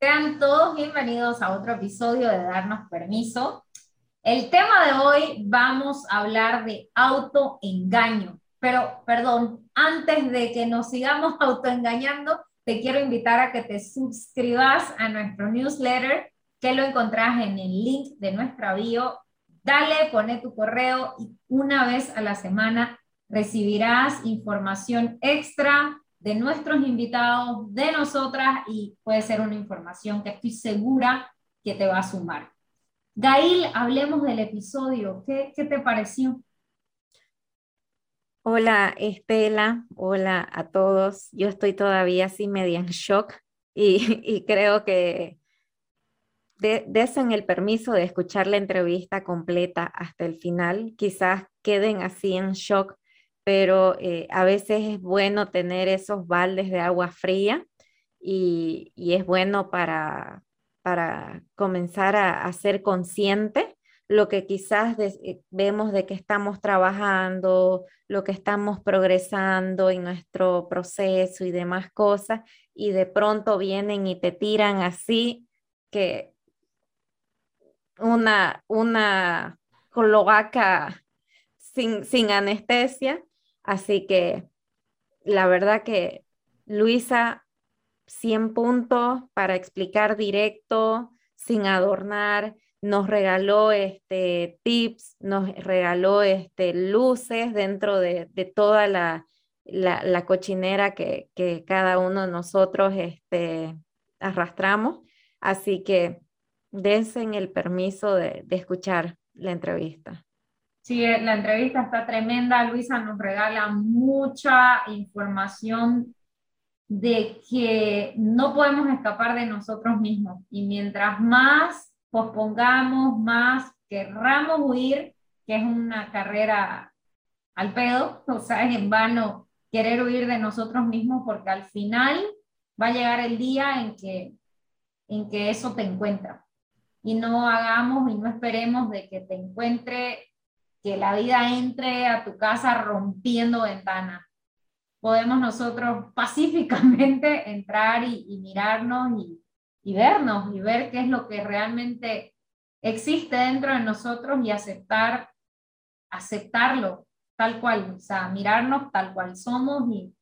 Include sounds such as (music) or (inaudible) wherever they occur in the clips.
Sean todos bienvenidos a otro episodio de Darnos Permiso. El tema de hoy vamos a hablar de autoengaño. Pero, perdón, antes de que nos sigamos (laughs) autoengañando, te quiero invitar a que te suscribas a nuestro newsletter, que lo encontrás en el link de nuestra bio. Dale, pone tu correo y una vez a la semana recibirás información extra de nuestros invitados, de nosotras y puede ser una información que estoy segura que te va a sumar. Gail, hablemos del episodio. ¿Qué, qué te pareció? Hola Estela, hola a todos. Yo estoy todavía así media en shock y, y creo que de, desen el permiso de escuchar la entrevista completa hasta el final. Quizás queden así en shock pero eh, a veces es bueno tener esos baldes de agua fría y, es bueno para, para comenzar a, ser consciente lo que quizás eh, vemos de que estamos trabajando, lo que estamos progresando en nuestro proceso y demás cosas, y de pronto vienen y te tiran así que una, una cloaca sin, sin anestesia Así que la verdad que Luisa, 100 puntos para explicar directo, sin adornar, nos regaló este, tips, nos regaló este, luces dentro de, toda la, cochinera que, cada uno de nosotros este, arrastramos. Así que dense el permiso de escuchar la entrevista. Sí, la entrevista está tremenda. Luisa nos regala mucha información de que no podemos escapar de nosotros mismos. Y mientras más pospongamos, más querramos huir, que es una carrera al pedo, o sea, es en vano querer huir de nosotros mismos porque al final va a llegar el día en que, en que eso te encuentra. Y no hagamos y no esperemos de que te encuentre que la vida entre a tu casa rompiendo ventanas. Podemos nosotros pacíficamente (laughs) entrar y, mirarnos y, vernos y ver qué es lo que realmente existe dentro de nosotros y aceptar, aceptarlo tal cual, o sea, mirarnos tal cual somos y,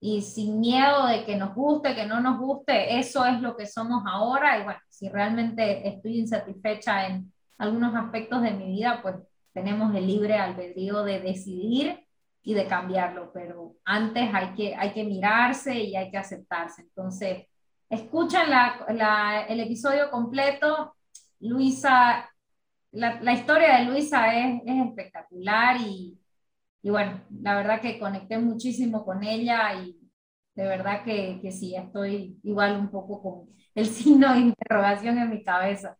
y sin miedo de que nos guste, que no nos guste, eso es lo que somos ahora y bueno, si realmente estoy insatisfecha en algunos aspectos de mi vida, pues tenemos el libre albedrío de decidir y de cambiarlo, pero antes hay que, hay que mirarse y hay que aceptarse. Entonces, escuchan la, el episodio completo. Luisa, la, la historia de Luisa es, es espectacular y, y, bueno, la verdad que conecté muchísimo con ella y de verdad que, que sí, estoy igual un poco con el (laughs) signo de interrogación en mi cabeza.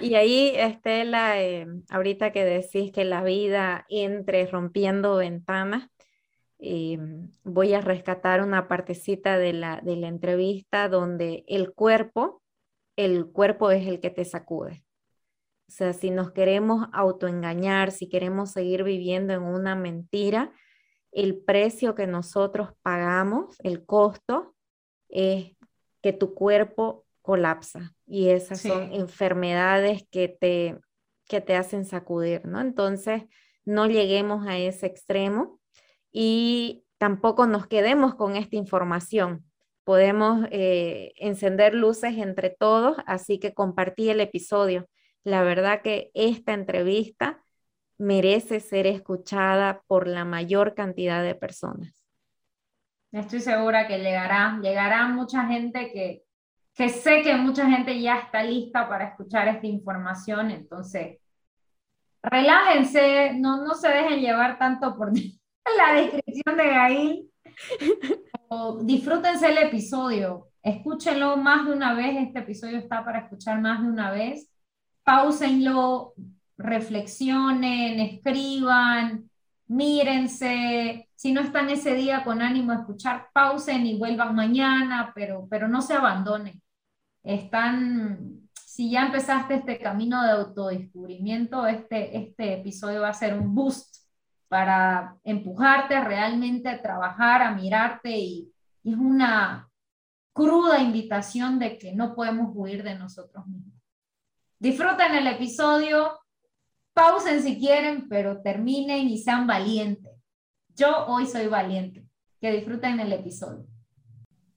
Y ahí, Estela, eh, ahorita que decís que la vida entre rompiendo ventanas, eh, voy a rescatar una partecita de la, de la entrevista donde el cuerpo, el cuerpo es el que te sacude. O sea, si nos queremos autoengañar, si queremos seguir viviendo en una mentira, el precio que nosotros pagamos, el costo, es que tu cuerpo colapsa y esas son enfermedades que te, que te hacen sacudir, ¿no? Entonces, no lleguemos a ese extremo y tampoco nos quedemos con esta información. Podemos eh, encender luces entre todos, así que compartí el episodio. La verdad que esta entrevista merece ser escuchada por la mayor cantidad de personas. Estoy segura que llegará, llegará mucha gente que, que sé que mucha gente ya está lista para escuchar esta información, entonces relájense, no, no se dejen llevar tanto por (laughs) la descripción de Gail, disfrútense el episodio, escúchenlo más de una vez, este episodio está para escuchar más de una vez, pausenlo, reflexionen, escriban, mírense, si no están ese día con ánimo de escuchar, pausen y vuelvan mañana, pero, pero no se abandonen están, si ya empezaste este camino de autodescubrimiento, este, este episodio va a ser un boost para empujarte realmente a trabajar, a mirarte y, es una, cruda invitación de que no podemos huir de nosotros mismos. Disfruten el episodio, pausen si quieren, pero terminen y sean valientes. Yo hoy soy valiente. Que disfruten el episodio.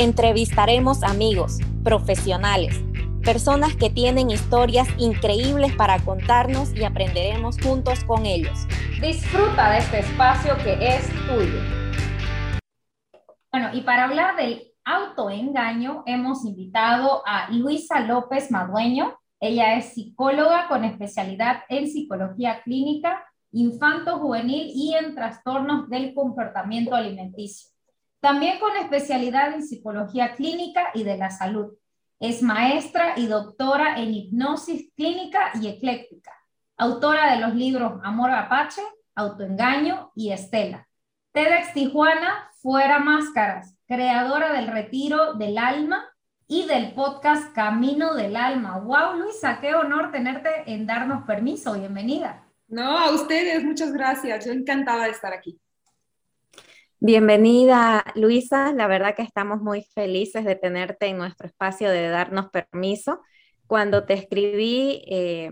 Entrevistaremos amigos, profesionales, personas que tienen historias increíbles para contarnos y aprenderemos juntos con ellos. Disfruta de este espacio que es tuyo. Bueno, y para hablar del autoengaño, hemos invitado a Luisa López Madueño. Ella es psicóloga con especialidad en psicología clínica infanto-juvenil y en trastornos del comportamiento alimenticio. También con especialidad en psicología clínica y de la salud. Es maestra y doctora en hipnosis clínica y ecléctica. Autora de los libros Amor Apache, Autoengaño y Estela. TEDx Tijuana, Fuera Máscaras. Creadora del Retiro del Alma y del podcast Camino del Alma. ¡Wow, Luisa! Qué honor tenerte en darnos permiso. Bienvenida. No, a ustedes, muchas gracias. Yo encantada de estar aquí. Bienvenida, Luisa. La verdad que estamos muy felices de tenerte en nuestro espacio de darnos permiso. Cuando te escribí eh,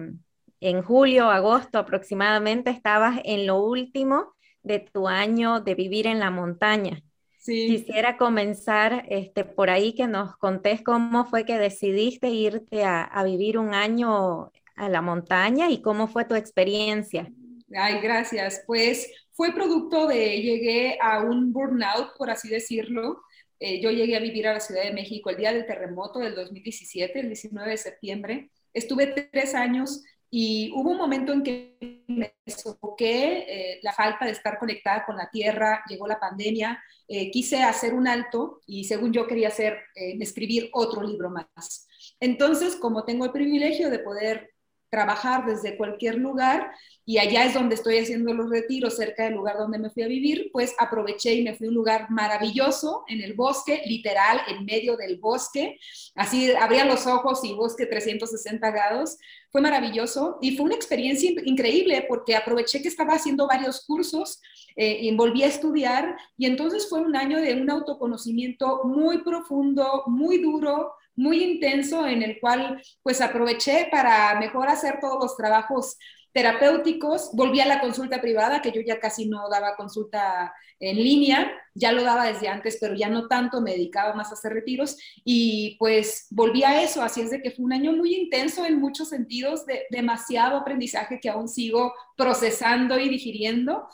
en julio, agosto aproximadamente, estabas en lo último de tu año de vivir en la montaña. Sí. Quisiera comenzar este, por ahí que nos contés cómo fue que decidiste irte a, a vivir un año a la montaña y cómo fue tu experiencia. Ay, gracias. Pues fue producto de, llegué a un burnout, por así decirlo. Eh, yo llegué a vivir a la Ciudad de México el día del terremoto del 2017, el 19 de septiembre. Estuve tres años y hubo un momento en que me sofoqué eh, la falta de estar conectada con la tierra, llegó la pandemia, eh, quise hacer un alto y según yo quería hacer, escribir otro libro más. Entonces, como tengo el privilegio de poder trabajar desde cualquier lugar y allá es donde estoy haciendo los retiros, cerca del lugar donde me fui a vivir, pues aproveché y me fui a un lugar maravilloso en el bosque, literal, en medio del bosque, así abría los ojos y bosque 360 grados, fue maravilloso y fue una experiencia increíble porque aproveché que estaba haciendo varios cursos eh, y volví a estudiar y entonces fue un año de un autoconocimiento muy profundo, muy duro, muy intenso en el cual pues aproveché para mejor hacer todos los trabajos terapéuticos, volví a la consulta privada, que yo ya casi no daba consulta en línea, ya lo daba desde antes, pero ya no tanto, me dedicaba más a hacer retiros. Y pues volví a eso, así es de que fue un año muy intenso en muchos sentidos, de demasiado aprendizaje que aún sigo procesando y digiriendo.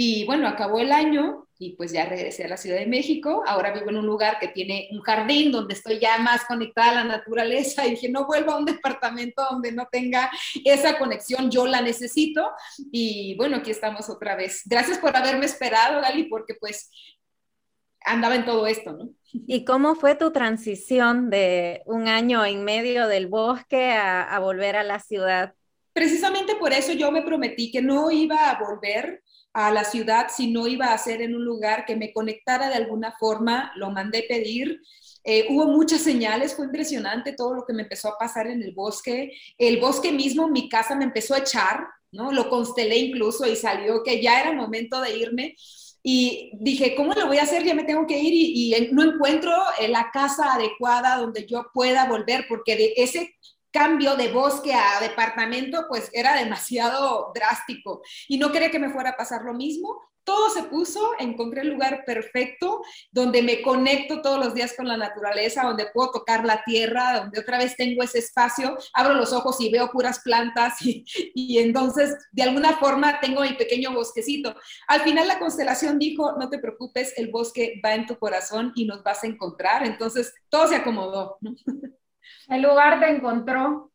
Y bueno, acabó el año y pues ya regresé a la Ciudad de México. Ahora vivo en un lugar que tiene un jardín donde estoy ya más conectada a la naturaleza (laughs) y dije, no vuelvo a un departamento donde no tenga esa conexión, yo la necesito. Y bueno, aquí estamos otra vez. Gracias por haberme esperado, Gali, porque pues andaba en todo esto, ¿no? ¿Y cómo fue tu transición de un año en medio del bosque a, a volver a la ciudad? Precisamente por eso yo me prometí que no iba a volver a la ciudad si no iba a ser en un lugar que me conectara de alguna forma, lo mandé pedir. Eh, hubo muchas señales, fue impresionante todo lo que me empezó a pasar en el bosque. El bosque mismo, mi casa me empezó a echar, ¿no? Lo constelé incluso y salió que ya era momento de irme. Y dije, ¿cómo lo voy a hacer? Ya me tengo que ir y, y no encuentro la casa adecuada donde yo pueda volver, porque de ese cambio de bosque a departamento, pues era demasiado drástico y no quería que me fuera a pasar lo mismo. Todo se puso, encontré el lugar perfecto donde me conecto todos los días con la naturaleza, donde puedo tocar la tierra, donde otra vez tengo ese espacio, abro los ojos y veo puras plantas y, entonces de alguna forma tengo mi pequeño bosquecito. Al final la constelación dijo, no te preocupes, el bosque va en tu corazón y nos vas a encontrar. Entonces todo se acomodó. (laughs) El lugar te encontró.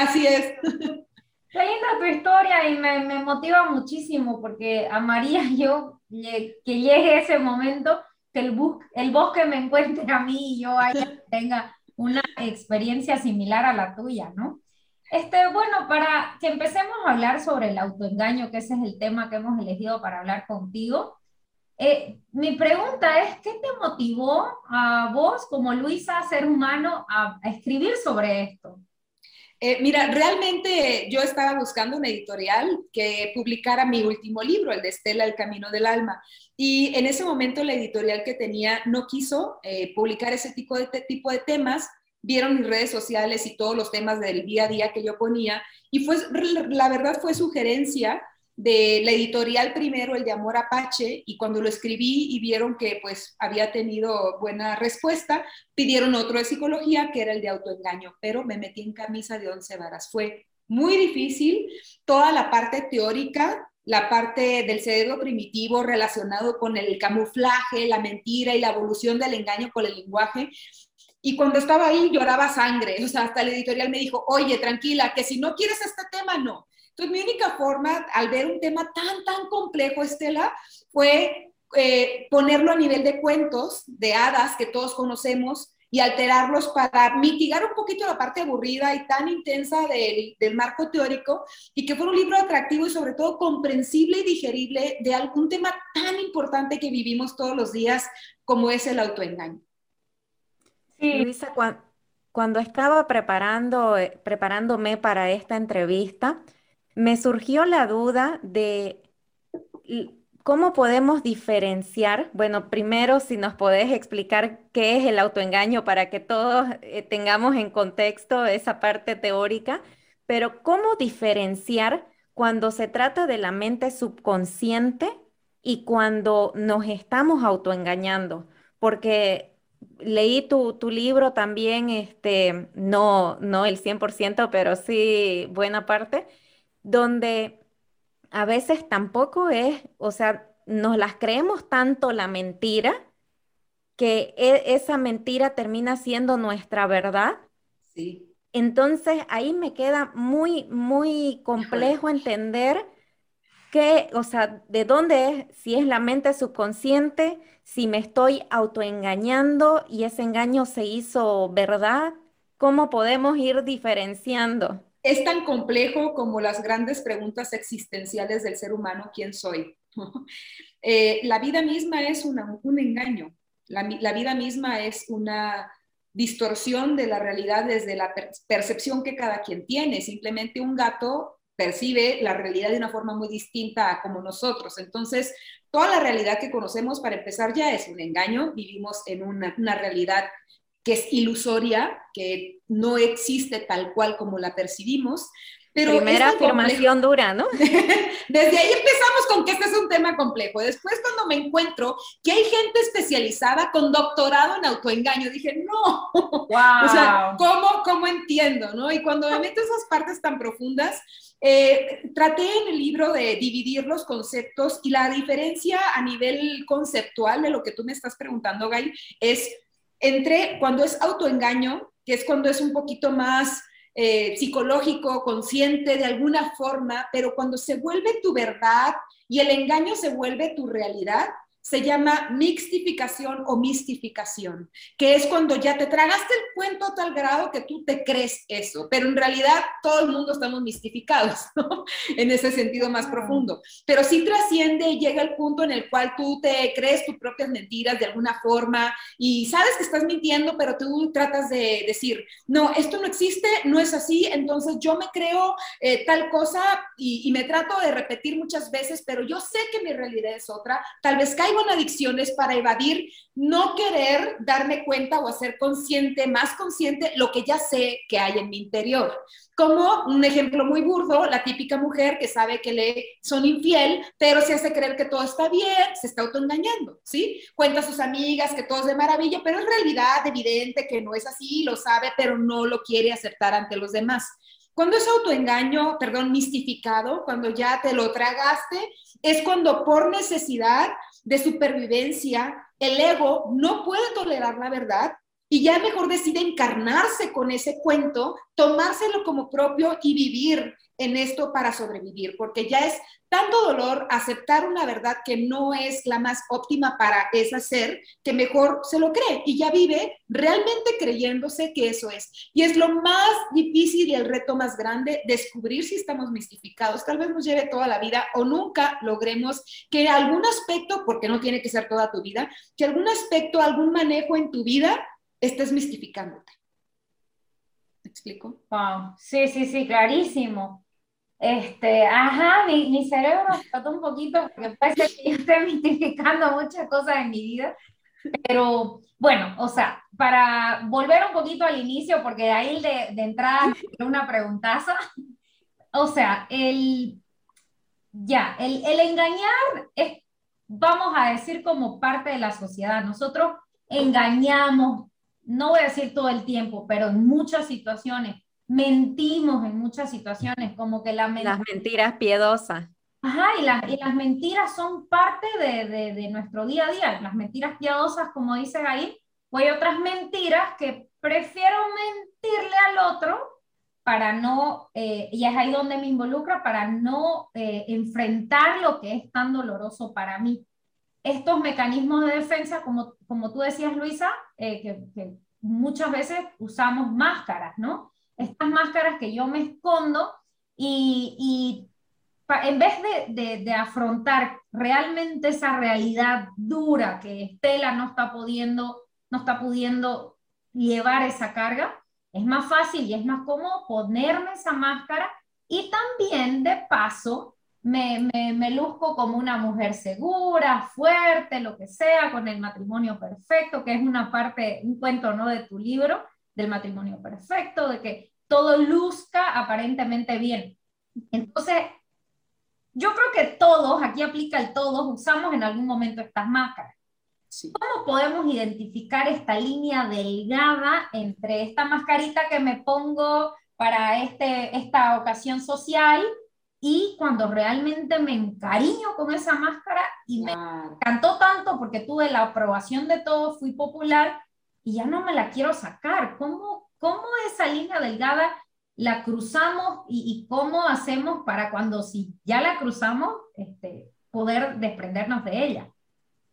Así es. Qué linda tu historia y me, me, motiva muchísimo porque amaría (laughs) yo que llegue ese momento, que el, bus, el bosque me encuentre a mí y yo allá tenga una experiencia similar a la tuya, ¿no? Este, bueno, para que empecemos a hablar sobre el autoengaño, que ese es el tema que hemos elegido para hablar contigo, eh, mi pregunta es, ¿qué te motivó a vos como Luisa, ser humano, a, escribir sobre esto? Eh, mira, realmente yo estaba buscando una editorial que publicara mi último libro, el de Estela, El Camino del Alma. Y en ese momento la editorial que tenía no quiso eh, publicar ese tipo de, tipo de temas, vieron mis redes sociales y todos los temas del día a día que yo ponía. Y fue, la verdad fue sugerencia de la editorial primero, el de Amor Apache, y cuando lo escribí y vieron que pues había tenido buena respuesta, pidieron otro de psicología, que era el de autoengaño, pero me metí en camisa de once varas. Fue muy difícil, toda la parte teórica, la parte del cerebro primitivo relacionado con el camuflaje, la mentira y la evolución del engaño con el lenguaje. Y cuando estaba ahí lloraba sangre, o sea, hasta la editorial me dijo, oye, tranquila, que si no quieres este tema, no. Entonces, mi única forma al ver un tema tan, tan complejo, Estela, fue eh, ponerlo a nivel de cuentos, de hadas que todos conocemos, y alterarlos para mitigar un poquito la parte aburrida y tan intensa del, del, marco teórico y que fuera un libro atractivo y sobre todo comprensible y digerible de algún tema tan importante que vivimos todos los días como es el autoengaño. Sí. Luisa, cuando, estaba preparando, eh, preparándome para esta entrevista, me surgió la duda de cómo podemos diferenciar, bueno, primero si nos podés explicar qué es el autoengaño para que todos eh, tengamos en contexto esa parte teórica, pero cómo diferenciar cuando se trata de la mente subconsciente y cuando nos estamos autoengañando, porque leí tu, tu libro también, este, no, no el 100%, pero sí buena parte donde a veces tampoco es, o sea, nos las creemos tanto la mentira que e, esa mentira termina siendo nuestra verdad. Sí. Entonces ahí me queda muy, muy complejo entender que, o sea, de dónde es, si es la mente subconsciente, si me estoy autoengañando y ese engaño se hizo verdad, ¿cómo podemos ir diferenciando? Es tan complejo como las grandes preguntas existenciales del ser humano, ¿quién soy? (laughs) Eh, la vida misma es un engaño, la, vida misma es una distorsión de la realidad desde la percepción que cada quien tiene. Simplemente un gato percibe la realidad de una forma muy distinta a como nosotros. Entonces, toda la realidad que conocemos, para empezar, ya es un engaño. Vivimos en una, una realidad que es ilusoria, que no existe tal cual como la percibimos. Pero Primera afirmación dura, ¿no? (laughs) Desde ahí empezamos con que este es un tema complejo. Después, cuando me encuentro que hay gente especializada con doctorado en autoengaño, dije, no, wow. (laughs) o sea, ¿cómo, ¿cómo entiendo? ¿no? Y cuando me meto esas partes tan profundas, eh, traté en el libro de dividir los conceptos y la diferencia a nivel conceptual de lo que tú me estás preguntando, Gay, es entre cuando es autoengaño, que es cuando es un poquito más eh, psicológico, consciente de alguna forma, pero cuando se vuelve tu verdad y el engaño se vuelve tu realidad, se llama mixtificación o mistificación, que es cuando ya te tragaste el cuento a tal grado que tú te crees eso, pero en realidad todo el mundo estamos mistificados, (laughs) ¿no? En ese sentido más profundo. Pero sí trasciende y llega el punto en el cual tú te crees tus propias mentiras de alguna forma y sabes que estás mintiendo, pero tú tratas de decir, no, esto no existe, no es así, entonces yo me creo eh, tal cosa y, y me trato de repetir muchas veces, pero yo sé que mi realidad es otra, tal vez caigo en adicciones para evadir no querer darme cuenta o hacer consciente, más consciente, lo que ya sé que hay en mi interior. Como un ejemplo muy burdo, la típica mujer que sabe que le son infiel, pero se hace creer que todo está bien, se está autoengañando, ¿sí? Cuenta a sus amigas que todo es de maravilla, pero es realidad evidente que no es así, lo sabe, pero no lo quiere aceptar ante los demás. Cuando es autoengaño, perdón, mistificado, cuando ya te lo tragaste, es cuando por necesidad de supervivencia, el ego no puede tolerar la verdad y ya mejor decide encarnarse con ese cuento, tomárselo como propio y vivir en esto para sobrevivir, porque ya es tanto dolor aceptar una verdad que no es la más óptima para ese ser, que mejor se lo cree y ya vive realmente creyéndose que eso es. Y es lo más difícil y el reto más grande, descubrir si estamos mistificados. Tal vez nos lleve toda la vida o nunca logremos que algún aspecto, porque no tiene que ser toda tu vida, que algún aspecto, algún manejo en tu vida estés mistificándote. ¿Me explico? Wow, sí, sí, sí, clarísimo. Este, ajá, mi, mi cerebro explotó un poquito porque parece que yo estoy mistificando muchas cosas en mi vida, pero bueno, o sea, para volver un poquito al inicio, porque ahí de, de entrada una preguntaza, (laughs) o sea, el, ya, el, el engañar es, vamos a decir, como parte de la sociedad. Nosotros engañamos, no voy a decir todo el tiempo, pero en muchas situaciones mentimos en muchas situaciones, como que la las mentiras piadosas. Ajá, y, y las mentiras son parte de, de, de, nuestro día a día, las mentiras piadosas, como dices ahí, o hay otras mentiras que prefiero mentirle al otro para no, eh, y es ahí donde me involucra, para no eh, enfrentar lo que es tan doloroso para mí. Estos mecanismos de defensa, como, como tú decías, Luisa, eh, que, que muchas veces usamos máscaras, ¿no? Estas máscaras que yo me escondo y, en vez de, afrontar realmente esa realidad dura que Estela no está pudiendo, no está pudiendo llevar esa carga, es más fácil y es más cómodo ponerme esa máscara y también de paso me, me, me, luzco como una mujer segura, fuerte, lo que sea, con el matrimonio perfecto, que es una parte, un cuento, ¿no? De tu libro, del matrimonio perfecto, de que todo luzca aparentemente bien. Entonces, yo creo que todos, aquí aplica el todos, usamos en algún momento estas máscaras. ¿Cómo podemos identificar esta línea delgada entre esta mascarita que me pongo para este, esta ocasión social y cuando realmente me encariño con esa máscara y me encantó tanto porque tuve la aprobación de todos, fui popular y ya no me la quiero sacar? ¿Cómo, ¿Cómo esa línea delgada la cruzamos y, cómo hacemos para cuando si ya la cruzamos, este, poder desprendernos de ella?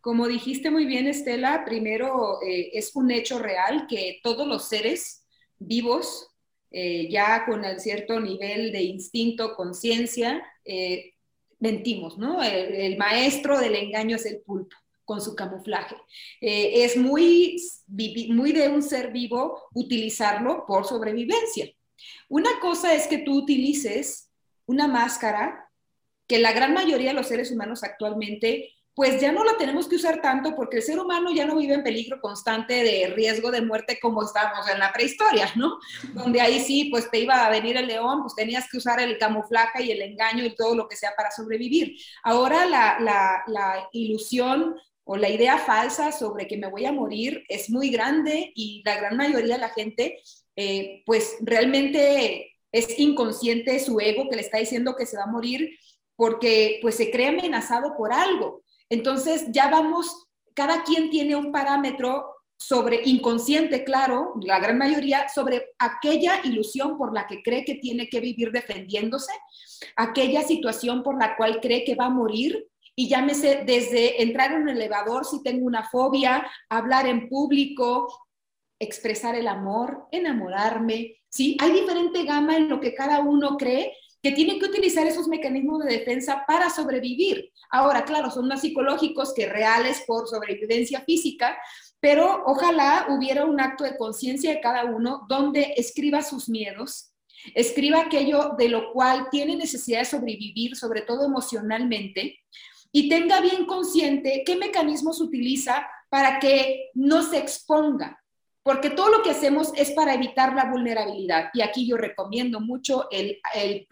Como dijiste muy bien, Estela, primero eh, es un hecho real que todos los seres vivos, eh, ya con el cierto nivel de instinto, conciencia, eh, mentimos, ¿no? el, maestro del engaño es el pulpo con su camuflaje. Eh, es muy, muy de un ser vivo utilizarlo por sobrevivencia. Una cosa es que tú utilices una máscara que la gran mayoría de los seres humanos actualmente pues ya no la tenemos que usar tanto porque el ser humano ya no vive en peligro constante de riesgo de muerte como estábamos en la prehistoria, ¿no? Donde ahí sí, pues te iba a venir el león, pues tenías que usar el camuflaje y el engaño y todo lo que sea para sobrevivir. Ahora la, ilusión o la idea falsa sobre que me voy a morir es muy grande y la gran mayoría de la gente, eh, pues realmente es inconsciente su ego que le está diciendo que se va a morir porque pues se cree amenazado por algo. Entonces ya vamos, cada quien tiene un parámetro sobre inconsciente, claro, la gran mayoría, sobre aquella ilusión por la que cree que tiene que vivir defendiéndose, aquella situación por la cual cree que va a morir y llámese desde entrar en un elevador si tengo una fobia, hablar en público, expresar el amor, enamorarme, ¿sí? Hay diferente gama en lo que cada uno cree que tiene que utilizar esos mecanismos de defensa para sobrevivir. Ahora, claro, son más psicológicos que reales por sobrevivencia física, pero ojalá hubiera un acto de conciencia de cada uno donde escriba sus miedos, escriba aquello de lo cual tiene necesidad de sobrevivir, sobre todo emocionalmente, y tenga bien consciente qué mecanismos utiliza para que no se exponga, porque todo lo que hacemos es para evitar la vulnerabilidad. Y aquí yo recomiendo mucho el, el,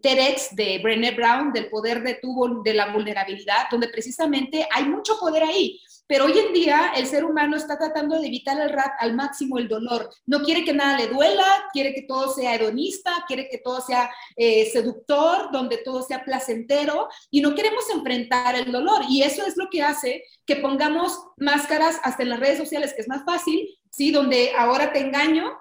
TEDx de Brené Brown, del poder de, tu, de la vulnerabilidad, donde precisamente hay mucho poder ahí. Pero hoy en día el ser humano está tratando de evitar al, al máximo el dolor. No quiere que nada le duela, quiere que todo sea hedonista, quiere que todo sea eh, seductor, donde todo sea placentero y no queremos enfrentar el dolor. Y eso es lo que hace que pongamos máscaras hasta en las redes sociales, que es más fácil, ¿sí? Donde ahora te engaño,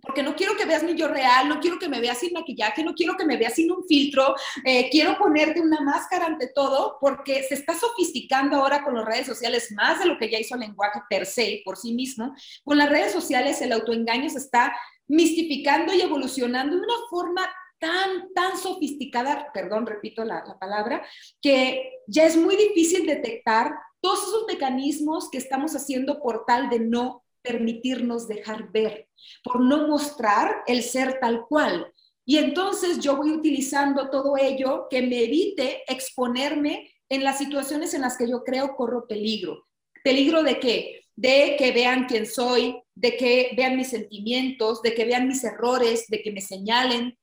porque no quiero que veas mi yo real, no quiero que me veas sin maquillaje, no quiero que me veas sin un filtro, eh, quiero ponerte una máscara ante todo, porque se está sofisticando ahora con las redes sociales más de lo que ya hizo el lenguaje per se, por sí mismo. Con las redes sociales el autoengaño se está mistificando y evolucionando de una forma tan, tan sofisticada, perdón, repito la, la palabra, que ya es muy difícil detectar todos esos mecanismos que estamos haciendo por tal de no permitirnos dejar ver, por no mostrar el ser tal cual. Y entonces yo voy utilizando todo ello que me evite exponerme en las situaciones en las que yo creo corro peligro. ¿Peligro de qué? De que vean quién soy, de que vean mis sentimientos, de que vean mis errores, de que me señalen,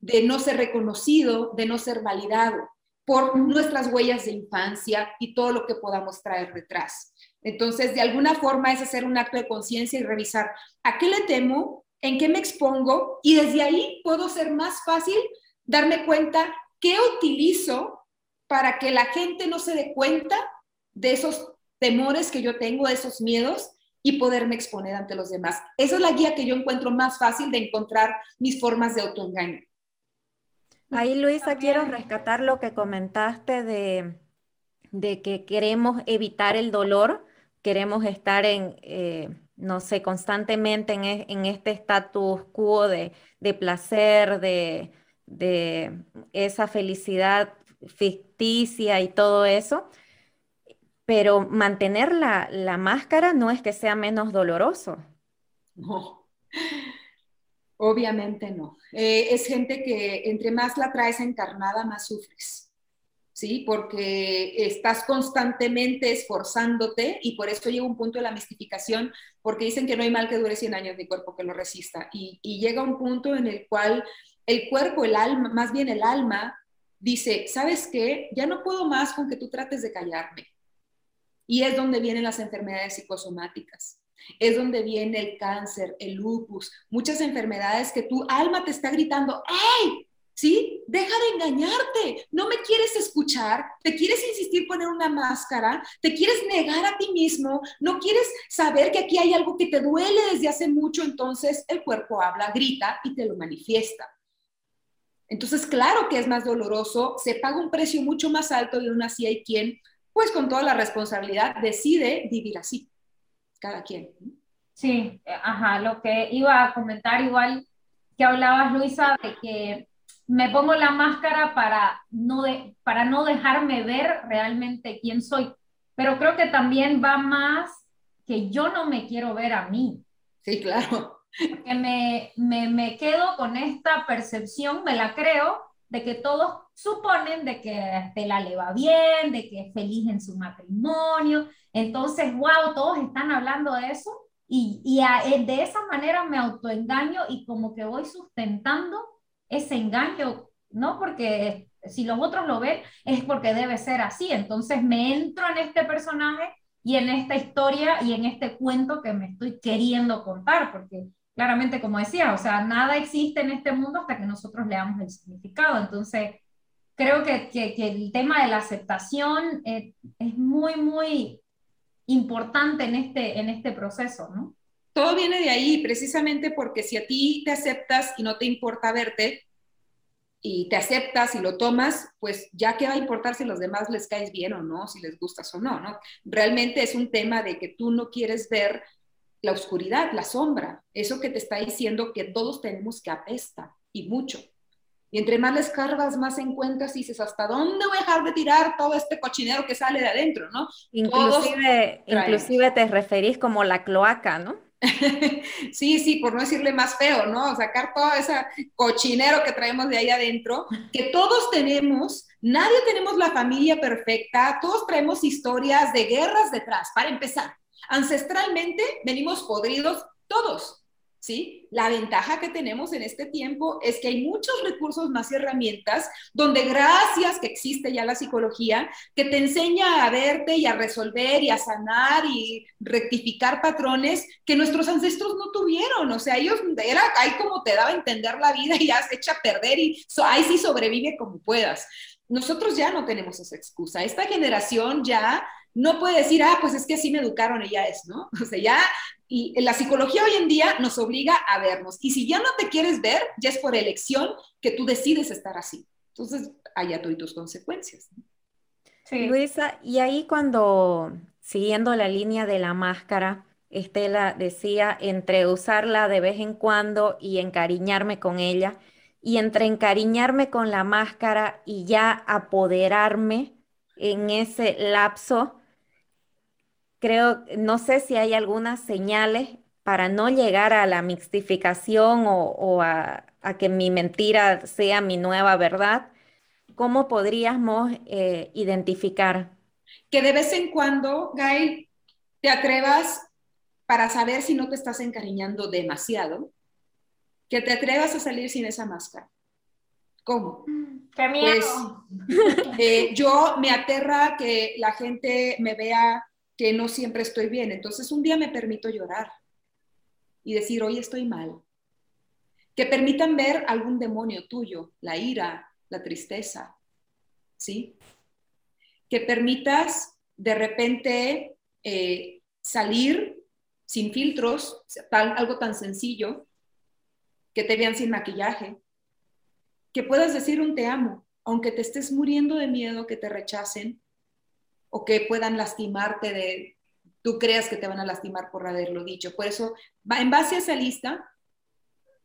de no ser reconocido, de no ser validado por nuestras huellas de infancia y todo lo que podamos traer detrás. Entonces, de alguna forma es hacer un acto de conciencia y revisar a qué le temo, en qué me expongo y desde ahí puedo ser más fácil darme cuenta qué utilizo para que la gente no se dé cuenta de esos temores que yo tengo, de esos miedos y poderme exponer ante los demás. Esa es la guía que yo encuentro más fácil de encontrar mis formas de autoengaño. Ahí, Luisa, quiero rescatar lo que comentaste de, de que queremos evitar el dolor queremos estar en, eh, no sé, constantemente en, e, este status quo de, placer, de, esa felicidad ficticia y todo eso, pero mantener la, máscara no es que sea menos doloroso. No, obviamente no. Eh, es gente que entre más la traes encarnada, más sufres. ¿Sí? Porque estás constantemente esforzándote y por eso llega un punto de la mistificación, porque dicen que no hay mal que dure 100 años ni cuerpo que lo resista. Y, y llega un punto en el cual el cuerpo, el alma, más bien el alma, dice, ¿sabes qué? Ya no puedo más con que tú trates de callarme. Y es donde vienen las enfermedades psicosomáticas. Es donde viene el cáncer, el lupus, muchas enfermedades que tu alma te está gritando, ¡ay! ¿Sí? Deja de engañarte, no me quieres escuchar, te quieres insistir poner una máscara, te quieres negar a ti mismo, no quieres saber que aquí hay algo que te duele desde hace mucho, entonces el cuerpo habla, grita y te lo manifiesta. Entonces, claro que es más doloroso, se paga un precio mucho más alto y aún así hay quien, pues con toda la responsabilidad, decide vivir así, cada quien. Sí, ajá, lo que iba a comentar igual que hablabas, Luisa, de que me pongo la máscara para no, para no dejarme ver realmente quién soy. Pero creo que también va más que yo no me quiero ver a mí. Sí, claro. Que me, me, me quedo con esta percepción, me la creo, de que todos suponen de que Estela le va bien, de que es feliz en su matrimonio. Entonces, wow, todos están hablando de eso y, y de esa manera me autoengaño y como que voy sustentando ese engaño, ¿no? Porque si los otros lo ven, es porque debe ser así. Entonces me entro en este personaje y en esta historia y en este cuento que me estoy queriendo contar, porque claramente, como decía, o sea, nada existe en este mundo hasta que nosotros leamos el significado. Entonces, creo que, que, el tema de la aceptación es, es muy, muy importante en este, en este proceso, ¿no? Todo viene de ahí, precisamente porque si a ti te aceptas y no te importa verte, y te aceptas y lo tomas, pues ya qué va a importar si los demás les caes bien o no, si les gustas o no, ¿no? Realmente es un tema de que tú no quieres ver la oscuridad, la sombra, eso que te está diciendo que todos tenemos que apesta y mucho. Y entre más les cargas, más encuentras y dices, ¿hasta dónde voy a dejar de tirar todo este cochinero que sale de adentro, no? Inclusive, inclusive te referís como la cloaca, ¿no? (laughs) sí, sí, por no decirle más feo, ¿no? Sacar todo ese cochinero que traemos de ahí adentro, que todos tenemos, nadie tenemos la familia perfecta, todos traemos historias de guerras detrás, para empezar. Ancestralmente venimos podridos todos, ¿sí? La ventaja que tenemos en este tiempo es que hay muchos recursos más herramientas donde gracias que existe ya la psicología, que te enseña a verte y a resolver y a sanar y rectificar patrones que nuestros ancestros no tuvieron. O sea, ellos era ahí como te daba a entender la vida y ya se echa a perder y ahí sí sobrevive como puedas. Nosotros ya no tenemos esa excusa. Esta generación ya no puede decir, ah, pues es que así me educaron y ya es, ¿no? O sea, ya, y la psicología hoy en día nos obliga a vernos. Y si ya no te quieres ver, ya es por elección que tú decides estar así. Entonces, allá tú y tus consecuencias. Sí. Luisa, y ahí cuando, siguiendo la línea de la máscara, Estela decía entre usarla de vez en cuando y encariñarme con ella, y entre encariñarme con la máscara y ya apoderarme en ese lapso, creo, no sé si hay algunas señales para no llegar a la mixtificación o, a, que mi mentira sea mi nueva verdad. ¿Cómo podríamos eh, identificar? Que de vez en cuando, Gail, te atrevas para saber si no te estás encariñando demasiado, que te atrevas a salir sin esa máscara. ¿Cómo? ¡Qué miedo! Pues, (laughs) eh, yo me aterra que la gente me vea que no siempre estoy bien. Entonces un día me permito llorar y decir, hoy estoy mal. Que permitan ver algún demonio tuyo, la ira, la tristeza, ¿sí? Que permitas de repente eh, salir sin filtros, algo tan sencillo, que te vean sin maquillaje, que puedas decir un te amo, aunque te estés muriendo de miedo que te rechacen o que puedan lastimarte de, tú creas que te van a lastimar por haberlo dicho. Por eso, en base a esa lista,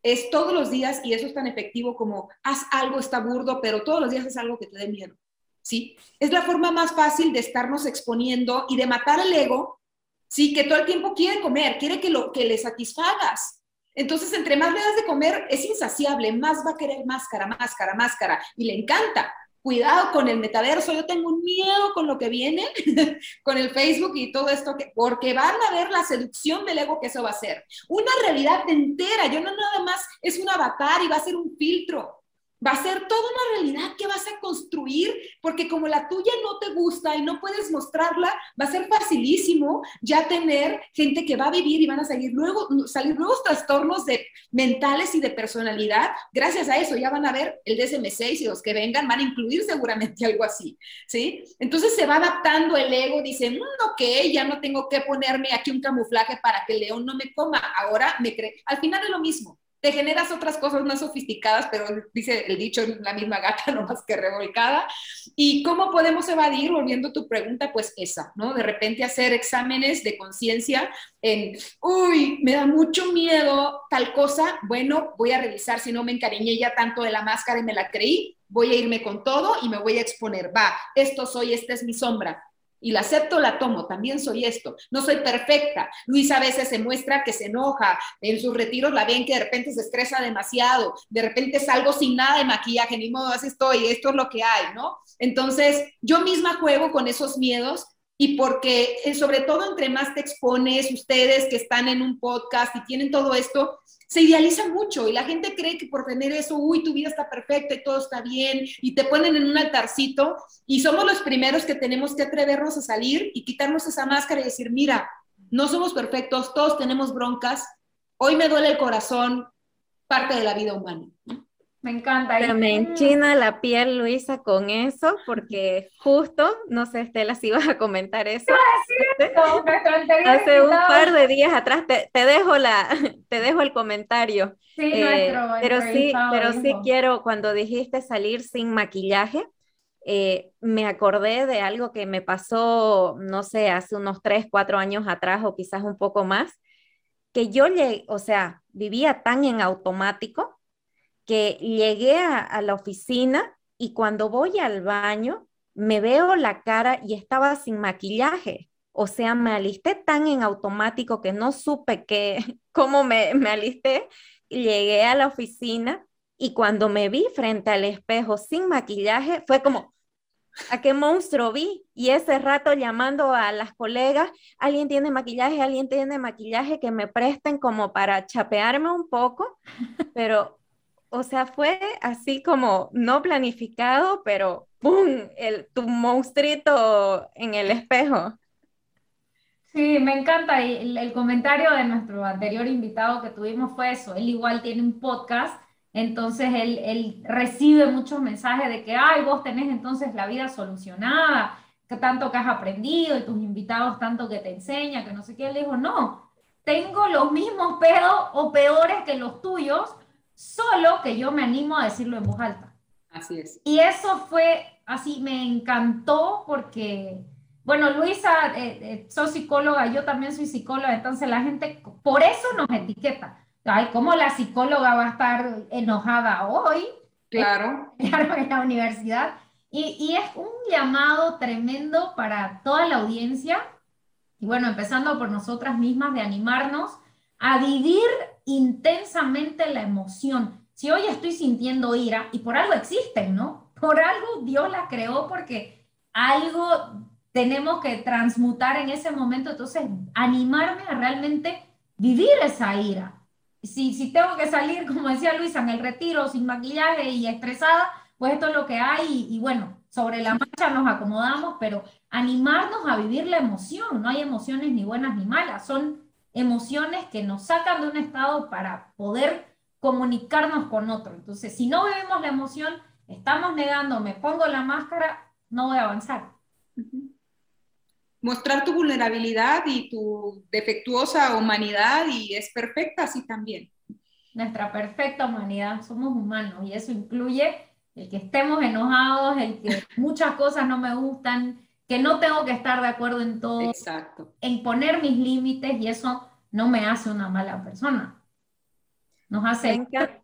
es todos los días, y eso es tan efectivo como, haz algo, está burdo, pero todos los días es algo que te dé miedo. ¿Sí? Es la forma más fácil de estarnos exponiendo y de matar al ego, ¿sí? Que todo el tiempo quiere comer, quiere que, lo, que le satisfagas. Entonces, entre más le das de comer, es insaciable, más va a querer máscara, máscara, máscara, y le encanta. Cuidado con el metaverso, yo tengo un miedo con lo que viene, (laughs) con el Facebook y todo esto, que, porque van a ver la seducción del ego que eso va a ser. Una realidad entera, yo no nada más es un avatar y va a ser un filtro va a ser toda una realidad que vas a construir, porque como la tuya no te gusta y no puedes mostrarla, va a ser facilísimo ya tener gente que va a vivir y van a salir luego, salir nuevos trastornos de, mentales y de personalidad. Gracias a eso ya van a ver el DSM-6 y los que vengan van a incluir seguramente (laughs) algo así, ¿sí? Entonces se va adaptando el ego, dice, no, mm, ok, ya no tengo que ponerme aquí un camuflaje para que el león no me coma, ahora me cree. Al final es lo mismo te generas otras cosas más sofisticadas, pero dice el dicho, la misma gata, (laughs) no más que revolcada. ¿Y cómo podemos evadir, volviendo a tu pregunta? Pues esa, ¿no? De repente hacer exámenes de conciencia en, uy, me da mucho miedo tal cosa, bueno, voy a revisar si no me encariñé ya tanto de la máscara y me la creí, voy a irme con todo y me voy a exponer, va, esto soy, esta es mi sombra, y la acepto, la tomo, también soy esto, no soy perfecta. Luisa a veces se muestra que se enoja, en sus retiros la ven que de repente se estresa demasiado, de repente salgo sin nada de maquillaje, ni modo, así estoy, esto es lo que hay, ¿no? Entonces, yo misma juego con esos miedos y porque eh, sobre todo entre más te expones, ustedes que están en un podcast y tienen todo esto, se idealiza mucho y la gente cree que por tener eso, uy, tu vida está perfecta y todo está bien y te ponen en un altarcito y somos los primeros que tenemos que atrevernos a salir y quitarnos esa máscara y decir, mira, no somos perfectos, todos tenemos broncas, hoy me duele el corazón, parte de la vida humana. Me encanta. Se me enchina la piel, Luisa, con eso, porque justo, no sé, Estela, si vas a comentar eso. (laughs) Hace un par de días atrás, te, dejo, la, (laughs) te dejo el comentario. Sí, eh, pero sí, pero sí quiero, cuando dijiste salir sin maquillaje, eh, me acordé de algo que me pasó, no sé, hace unos tres, cuatro años atrás o quizás un poco más, que yo, o sea, vivía tan en automático que llegué a, la oficina y cuando voy al baño me veo la cara y estaba sin maquillaje. O sea, me alisté tan en automático que no supe que, (laughs) cómo me, me alisté. Llegué a la oficina y cuando me vi frente al espejo sin maquillaje, fue como, ¿a qué monstruo vi? Y ese rato llamando a las colegas, alguien tiene maquillaje, alguien tiene maquillaje que me presten como para chapearme un poco, (laughs) pero o sea, fue así como no planificado, pero ¡pum! El, tu monstruito en el espejo. Sí, me encanta. Y el, comentario de nuestro anterior invitado que tuvimos fue eso. Él igual tiene un podcast, entonces él, él recibe muchos mensajes de que, ay, vos tenés entonces la vida solucionada. que tanto que has aprendido y tus invitados tanto que te enseñan, que no sé qué. Él dijo, no, tengo los mismos pedos o peores que los tuyos, solo que yo me animo a decirlo en voz alta. Así es. Y eso fue así, me encantó porque, bueno, Luisa, eh, eh, soy psicóloga, yo también soy psicóloga, entonces la gente por eso nos etiqueta. Ay, ¿cómo la psicóloga va a estar enojada hoy? Claro. (laughs) Claro, en la universidad. Y, y, es un llamado tremendo para toda la audiencia, y bueno, empezando por nosotras mismas, de animarnos a vivir intensamente la emoción. Si hoy estoy sintiendo ira, y por algo existen, ¿no? Por algo Dios la creó porque algo tenemos que transmutar en ese momento, entonces animarme a realmente vivir esa ira. Si, si tengo que salir, (laughs) como decía Luisa, en el retiro sin maquillaje y estresada, pues esto es lo que hay y, y bueno, sobre la marcha nos acomodamos, pero animarnos a vivir la emoción, no hay emociones ni buenas ni malas, son emociones que nos sacan de un estado para poder comunicarnos con otro. Entonces, si no vivimos la emoción, estamos negando, me pongo la máscara, no voy a avanzar. Mostrar tu vulnerabilidad y tu defectuosa humanidad y es perfecta así también. Nuestra perfecta humanidad, somos humanos y eso incluye el que estemos enojados, el que muchas cosas no me gustan, que no tengo que estar de acuerdo en todo, Exacto. en poner mis límites y eso no me hace una mala persona. Nos hace... Me encanta,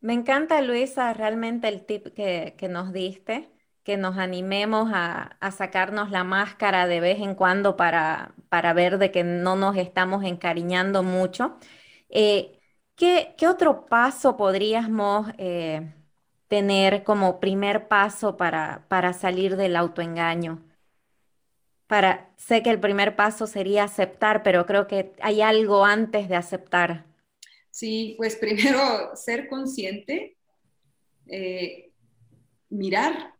me encanta Luisa, realmente el tip que, que nos diste, que nos animemos a, a, sacarnos la máscara de vez en cuando para, para ver de que no nos estamos encariñando mucho. Eh, ¿qué, ¿qué, otro paso podríamos... Eh, tener como primer paso para, para salir del autoengaño? Para, sé que el primer paso sería aceptar, pero creo que hay algo antes de aceptar. Sí, pues primero ser consciente, eh, mirar.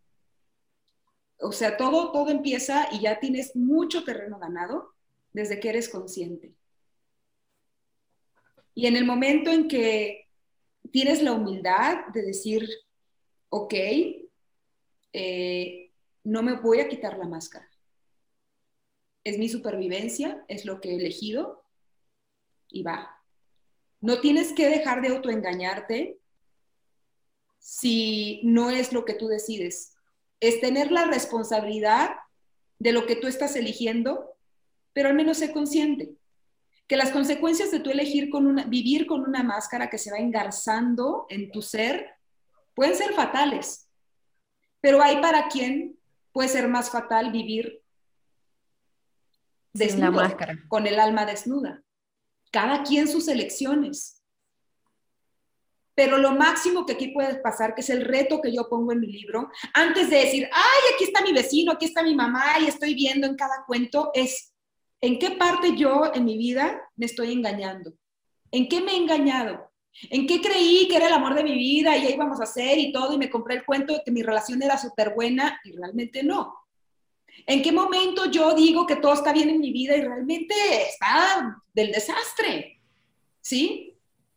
O sea, todo, todo empieza y ya tienes mucho terreno ganado desde que eres consciente. Y en el momento en que tienes la humildad de decir, ok, eh, no me voy a quitar la máscara. Es mi supervivencia, es lo que he elegido y va. No tienes que dejar de autoengañarte si no es lo que tú decides. Es tener la responsabilidad de lo que tú estás eligiendo, pero al menos sé consciente que las consecuencias de tu elegir con una, vivir con una máscara que se va engarzando en tu ser pueden ser fatales, pero hay para quien puede ser más fatal vivir desnudo, con el alma desnuda. Cada quien sus elecciones. Pero lo máximo que aquí puede pasar, que es el reto que yo pongo en mi libro, antes de decir, ay, aquí está mi vecino, aquí está mi mamá y estoy viendo en cada cuento, es en qué parte yo en mi vida me estoy engañando. ¿En qué me he engañado? ¿En qué creí que era el amor de mi vida y ya íbamos a hacer y todo y me compré el cuento de que mi relación era súper buena y realmente no? ¿En qué momento yo digo que todo está bien en mi vida y realmente está del desastre? ¿Sí?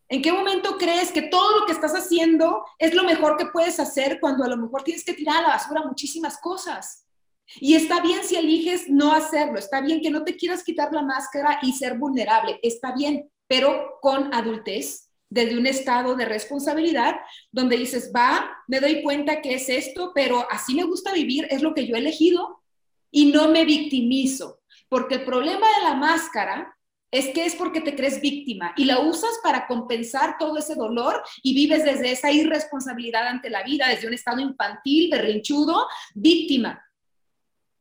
¿En qué momento crees que todo lo que estás haciendo es lo mejor que puedes hacer cuando a lo mejor tienes que tirar a la basura muchísimas cosas? Y está bien si eliges no hacerlo, está bien que no te quieras quitar la máscara y ser vulnerable, está bien, pero con adultez, desde un estado de responsabilidad donde dices, va, me doy cuenta que es esto, pero así me gusta vivir, es lo que yo he elegido y no me victimizo, porque el problema de la máscara es que es porque te crees víctima y la usas para compensar todo ese dolor y vives desde esa irresponsabilidad ante la vida, desde un estado infantil, berrinchudo, víctima.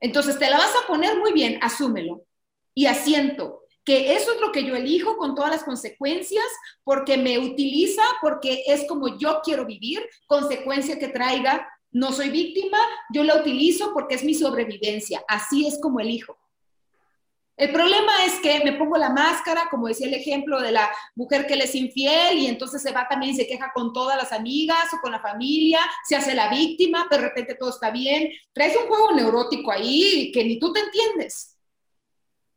Entonces te la vas a poner muy bien, asúmelo y asiento, que eso es lo que yo elijo con todas las consecuencias, porque me utiliza, porque es como yo quiero vivir, consecuencia que traiga, no soy víctima, yo la utilizo porque es mi sobrevivencia, así es como elijo. El problema es que me pongo la máscara, como decía el ejemplo de la mujer que le es infiel y entonces se va también y se queja con todas las amigas o con la familia, se hace la víctima, pero de repente todo está bien. Traes un juego neurótico ahí que ni tú te entiendes.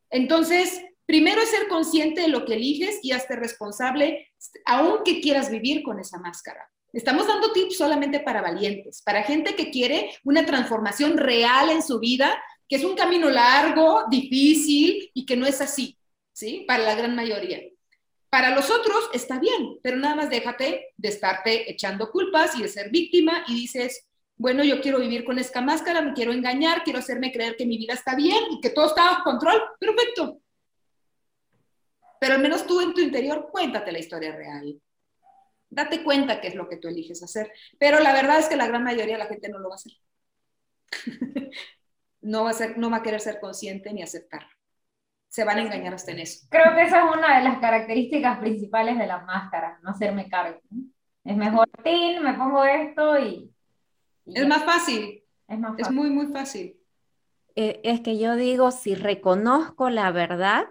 Entonces, Primero es ser consciente de lo que eliges y hazte responsable, aunque quieras vivir con esa máscara. Estamos dando tips solamente para valientes, para gente que quiere una transformación real en su vida, que es un camino largo, difícil y que no es así, ¿sí? Para la gran mayoría. Para los otros está bien, pero nada más déjate de estarte echando culpas y de ser víctima y dices, bueno, yo quiero vivir con esta máscara, me quiero engañar, quiero hacerme creer que mi vida está bien y que todo está bajo control, perfecto. Pero al menos tú en tu interior cuéntate la historia real. Date cuenta qué es lo que tú eliges hacer. Pero la verdad es que la gran mayoría de la gente no lo va a hacer. (laughs) no, va a ser, no va a querer ser consciente ni aceptarlo. Se van a engañar hasta en eso. Creo que esa es una de las características principales de la máscara, no hacerme cargo. Es mejor, me pongo esto y... es más fácil. Es más fácil. Es muy, muy fácil. Eh, es que yo digo, si reconozco la verdad,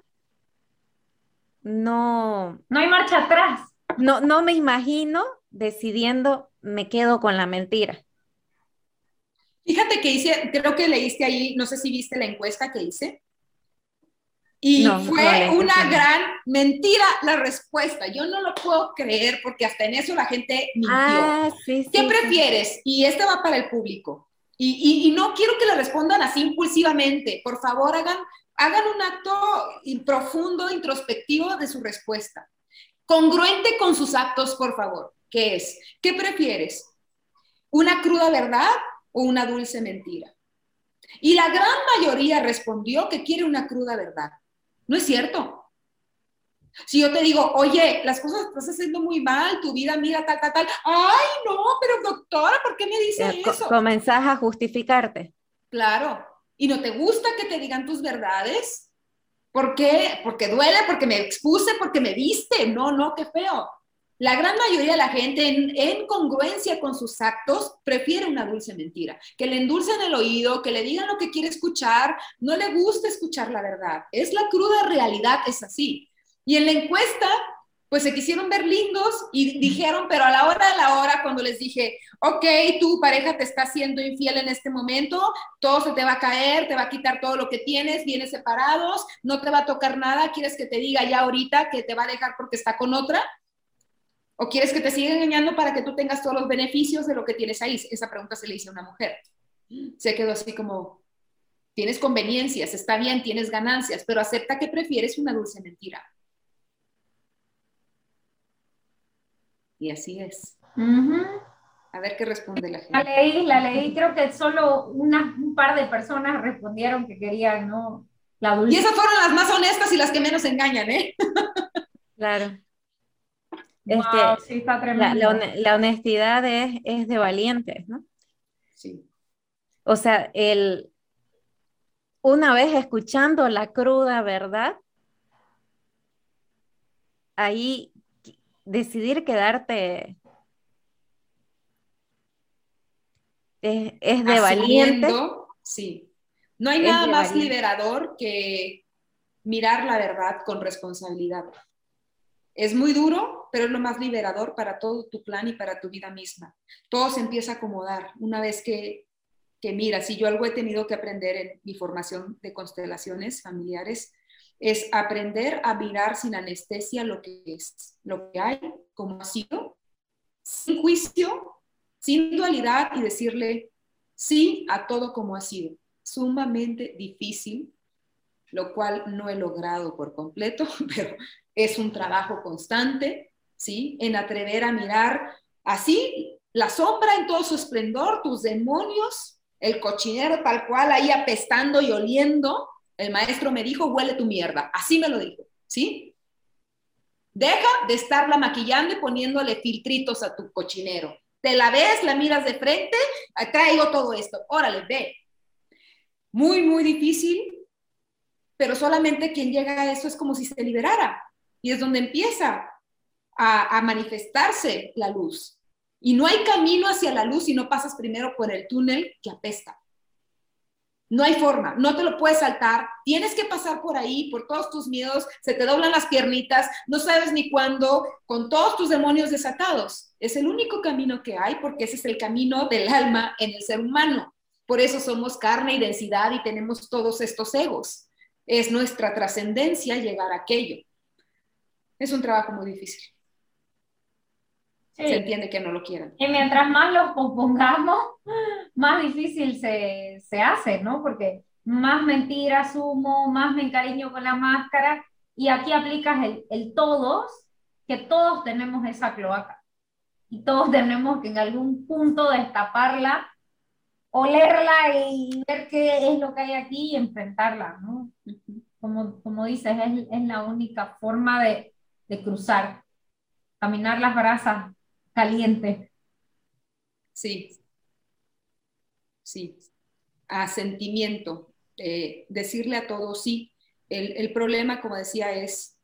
no... No hay marcha atrás. No, no me imagino decidiendo, me quedo con la mentira. Fíjate que hice, creo que leíste ahí, no sé si viste la encuesta que hice. Y fue una gran mentira la respuesta. Yo no lo puedo creer porque hasta en eso la gente mintió. Ah, ¿Qué prefieres? Y este va para el público. Y, y, no quiero que le respondan así impulsivamente. Por favor, hagan, hagan un acto profundo, introspectivo de su respuesta. Congruente con sus actos, por favor. ¿Qué es? ¿Qué prefieres? ¿Una cruda verdad o una dulce mentira? Y la gran mayoría respondió que quiere una cruda verdad. No es cierto. Si yo te digo, oye, las cosas estás haciendo muy mal, tu vida, mira, tal, tal, tal. Ay, no, pero doctora, ¿por qué me dice eso? Comenzás a justificarte. Claro. ¿Y no te gusta que te digan tus verdades? ¿Por qué? Porque duele, porque me expuse, porque me viste. No, no, qué feo. La gran mayoría de la gente, en, congruencia con sus actos, prefiere una dulce mentira. Que le endulcen el oído, que le digan lo que quiere escuchar, no le gusta escuchar la verdad. Es la cruda realidad, es así. Y en la encuesta, pues se quisieron ver lindos y dijeron, pero a la hora de la hora, cuando les dije, ok, tu pareja te está siendo infiel en este momento, todo se te va a caer, te va a quitar todo lo que tienes, vienes separados, no te va a tocar nada, quieres que te diga ya ahorita que te va a dejar porque está con otra. ¿O quieres que te siga engañando para que tú tengas todos los beneficios de lo que tienes ahí? Esa pregunta se le hizo a una mujer. Se quedó así como, tienes conveniencias, está bien, tienes ganancias, pero acepta que prefieres una dulce mentira. Y así es. A ver qué responde la gente. La leí, la leí, creo que solo un par de personas respondieron que querían, ¿no? La dulce. Y esas fueron las más honestas y las que menos engañan, ¿eh? Claro. Es que la, honestidad es, es, de valientes, ¿no? Sí. O sea, el, una vez escuchando la cruda verdad, ahí decidir quedarte es, es de valiente. Sí. No hay nada más liberador que mirar la verdad con responsabilidad. Es muy duro, pero es lo más liberador para todo tu plan y para tu vida misma. Todo se empieza a acomodar una vez que, que mira, si yo algo he tenido que aprender en mi formación de constelaciones familiares, es aprender a mirar sin anestesia lo que es, lo que hay, como ha sido, sin juicio, sin dualidad y decirle sí a todo como ha sido. Sumamente difícil, lo cual no he logrado por completo, (laughs) pero es un trabajo constante, ¿sí? En atrever a mirar así la sombra en todo su esplendor, tus demonios, el cochinero tal cual ahí apestando y oliendo. El maestro me dijo, huele tu mierda. Así me lo dijo, ¿sí? Deja de estarla maquillando y poniéndole filtritos a tu cochinero. Te la ves, la miras de frente, traigo todo esto. Órale, ve. Muy, muy difícil, pero solamente quien llega a eso es como si se liberara. Y es donde empieza a, manifestarse la luz. Y no hay camino hacia la luz si no pasas primero por el túnel que apesta. No hay forma, no te lo puedes saltar, tienes que pasar por ahí, por todos tus miedos, se te doblan las piernitas, no sabes ni cuándo, con todos tus demonios desatados. Es el único camino que hay porque ese es el camino del alma en el ser humano. Por eso somos carne y densidad y tenemos todos estos egos. Es nuestra trascendencia llegar a aquello es un trabajo muy difícil. Se entiende que no lo quieran. Y mientras más lo compongamos, más difícil se, hace, ¿no? Porque más mentira asumo, más me encariño con la máscara. Y aquí aplicas el, el todos, que todos tenemos esa cloaca. Y todos tenemos que en algún punto destaparla, olerla y ver qué es lo que hay aquí y enfrentarla, ¿no? Como, como dices, es, es la única forma de, de cruzar, caminar las brasas calientes. Sí, sí, a sentimiento, eh, decirle a todos sí. El, el, problema, como decía, es